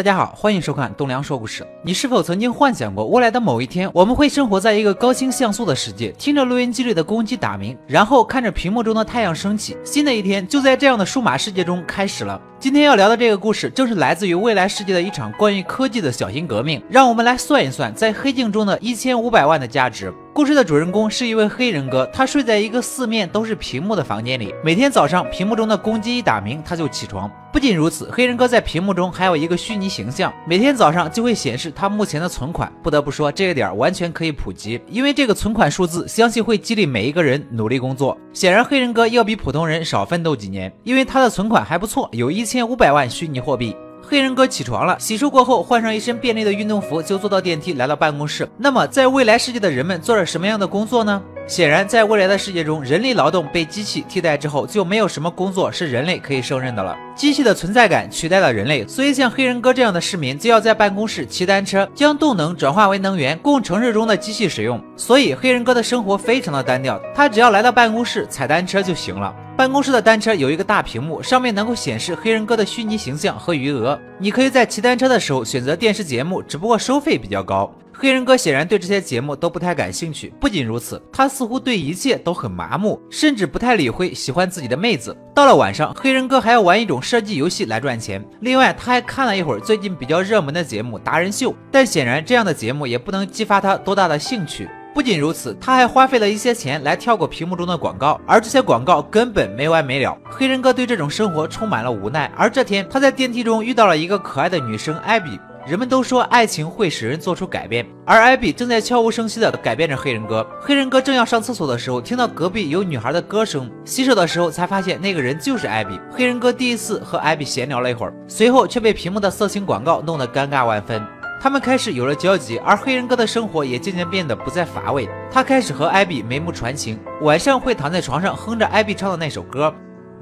大家好，欢迎收看东梁说故事。你是否曾经幻想过，未来的某一天，我们会生活在一个高清像素的世界，听着录音机里的公鸡打鸣，然后看着屏幕中的太阳升起，新的一天就在这样的数码世界中开始了。今天要聊的这个故事，正是来自于未来世界的一场关于科技的小型革命。让我们来算一算，在黑镜中的一千五百万的价值。故事的主人公是一位黑人哥，他睡在一个四面都是屏幕的房间里，每天早上屏幕中的公鸡一打鸣，他就起床。不仅如此，黑人哥在屏幕中还有一个虚拟形象，每天早上就会显示他目前的存款。不得不说，这个点完全可以普及，因为这个存款数字相信会激励每一个人努力工作。显然，黑人哥要比普通人少奋斗几年，因为他的存款还不错，有一千五百万虚拟货币。黑人哥起床了，洗漱过后换上一身便利的运动服，就坐到电梯来到办公室。那么，在未来世界的人们做着什么样的工作呢？显然，在未来的世界中，人力劳动被机器替代之后，就没有什么工作是人类可以胜任的了。机器的存在感取代了人类，所以像黑人哥这样的市民就要在办公室骑单车，将动能转化为能源，供城市中的机器使用。所以，黑人哥的生活非常的单调，他只要来到办公室踩单车就行了。办公室的单车有一个大屏幕，上面能够显示黑人哥的虚拟形象和余额。你可以在骑单车的时候选择电视节目，只不过收费比较高。黑人哥显然对这些节目都不太感兴趣。不仅如此，他似乎对一切都很麻木，甚至不太理会喜欢自己的妹子。到了晚上，黑人哥还要玩一种射击游戏来赚钱。另外，他还看了一会儿最近比较热门的节目《达人秀》，但显然这样的节目也不能激发他多大的兴趣。不仅如此，他还花费了一些钱来跳过屏幕中的广告，而这些广告根本没完没了。黑人哥对这种生活充满了无奈。而这天，他在电梯中遇到了一个可爱的女生艾比。人们都说爱情会使人做出改变，而艾比正在悄无声息地改变着黑人哥。黑人哥正要上厕所的时候，听到隔壁有女孩的歌声，洗手的时候才发现那个人就是艾比。黑人哥第一次和艾比闲聊了一会儿，随后却被屏幕的色情广告弄得尴尬万分。他们开始有了交集，而黑人哥的生活也渐渐变得不再乏味。他开始和艾比眉目传情，晚上会躺在床上哼着艾比唱的那首歌。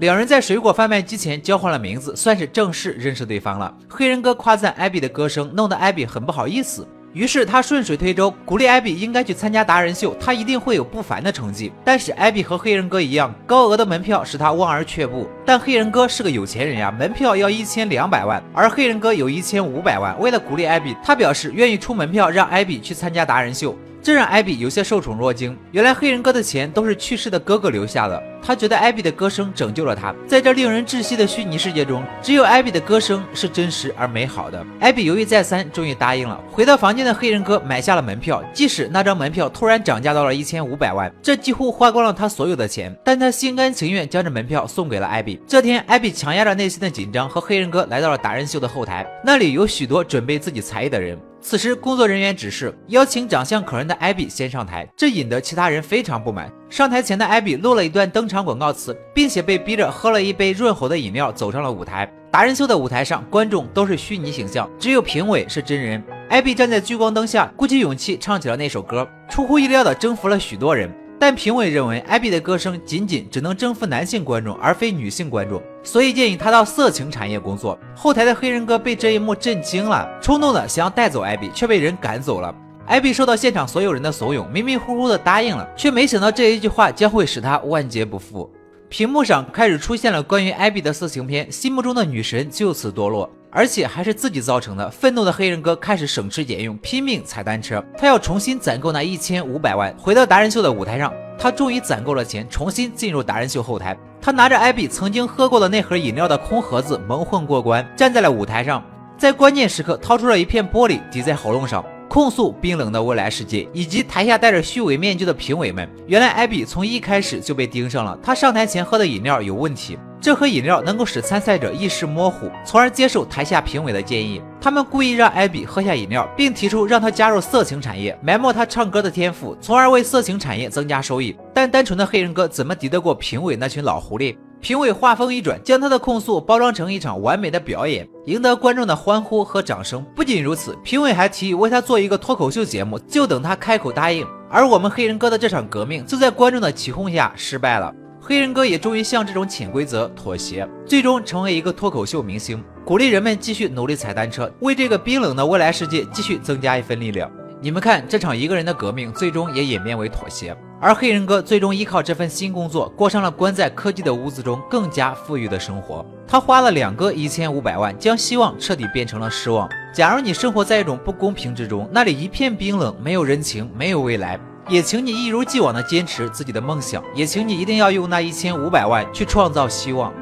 两人在水果贩卖机前交换了名字，算是正式认识对方了。黑人哥夸赞艾比的歌声，弄得艾比很不好意思。于是他顺水推舟，鼓励艾比应该去参加达人秀，他一定会有不凡的成绩。但是艾比和黑人哥一样，高额的门票使他望而却步。但黑人哥是个有钱人呀，门票要一千两百万，而黑人哥有一千五百万。为了鼓励艾比，他表示愿意出门票让艾比去参加达人秀。这让艾比有些受宠若惊。原来黑人哥的钱都是去世的哥哥留下的。他觉得艾比的歌声拯救了他。在这令人窒息的虚拟世界中，只有艾比的歌声是真实而美好的。艾比犹豫再三，终于答应了。回到房间的黑人哥买下了门票，即使那张门票突然涨价到了一千五百万，这几乎花光了他所有的钱，但他心甘情愿将这门票送给了艾比。这天，艾比强压着内心的紧张，和黑人哥来到了达人秀的后台，那里有许多准备自己才艺的人。此时，工作人员指示邀请长相可人的艾比先上台，这引得其他人非常不满。上台前的艾比录了一段登场广告词，并且被逼着喝了一杯润喉的饮料，走上了舞台。达人秀的舞台上，观众都是虚拟形象，只有评委是真人。艾比站在聚光灯下，鼓起勇气唱起了那首歌，出乎意料的征服了许多人。但评委认为，艾比的歌声仅仅只能征服男性观众，而非女性观众，所以建议他到色情产业工作。后台的黑人哥被这一幕震惊了，冲动的想要带走艾比，却被人赶走了。艾比受到现场所有人的怂恿，迷迷糊糊的答应了，却没想到这一句话将会使他万劫不复。屏幕上开始出现了关于艾比的色情片，心目中的女神就此堕落。而且还是自己造成的。愤怒的黑人哥开始省吃俭用，拼命踩单车。他要重新攒够那一千五百万。回到达人秀的舞台上，他终于攒够了钱，重新进入达人秀后台。他拿着艾比曾经喝过的那盒饮料的空盒子蒙混过关，站在了舞台上，在关键时刻掏出了一片玻璃抵在喉咙上。控诉冰冷的未来世界，以及台下戴着虚伪面具的评委们。原来艾比从一开始就被盯上了。他上台前喝的饮料有问题，这盒饮料能够使参赛者意识模糊，从而接受台下评委的建议。他们故意让艾比喝下饮料，并提出让他加入色情产业，埋没他唱歌的天赋，从而为色情产业增加收益。但单纯的黑人哥怎么敌得过评委那群老狐狸？评委话锋一转，将他的控诉包装成一场完美的表演，赢得观众的欢呼和掌声。不仅如此，评委还提议为他做一个脱口秀节目，就等他开口答应。而我们黑人哥的这场革命就在观众的起哄下失败了。黑人哥也终于向这种潜规则妥协，最终成为一个脱口秀明星，鼓励人们继续努力踩单车，为这个冰冷的未来世界继续增加一份力量。你们看，这场一个人的革命，最终也演变为妥协。而黑人哥最终依靠这份新工作，过上了关在科技的屋子中更加富裕的生活。他花了两个一千五百万，将希望彻底变成了失望。假如你生活在一种不公平之中，那里一片冰冷，没有人情，没有未来，也请你一如既往的坚持自己的梦想，也请你一定要用那一千五百万去创造希望。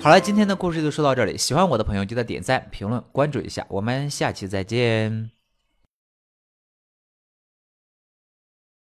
好了，今天的故事就说到这里。喜欢我的朋友，记得点赞、评论、关注一下。我们下期再见。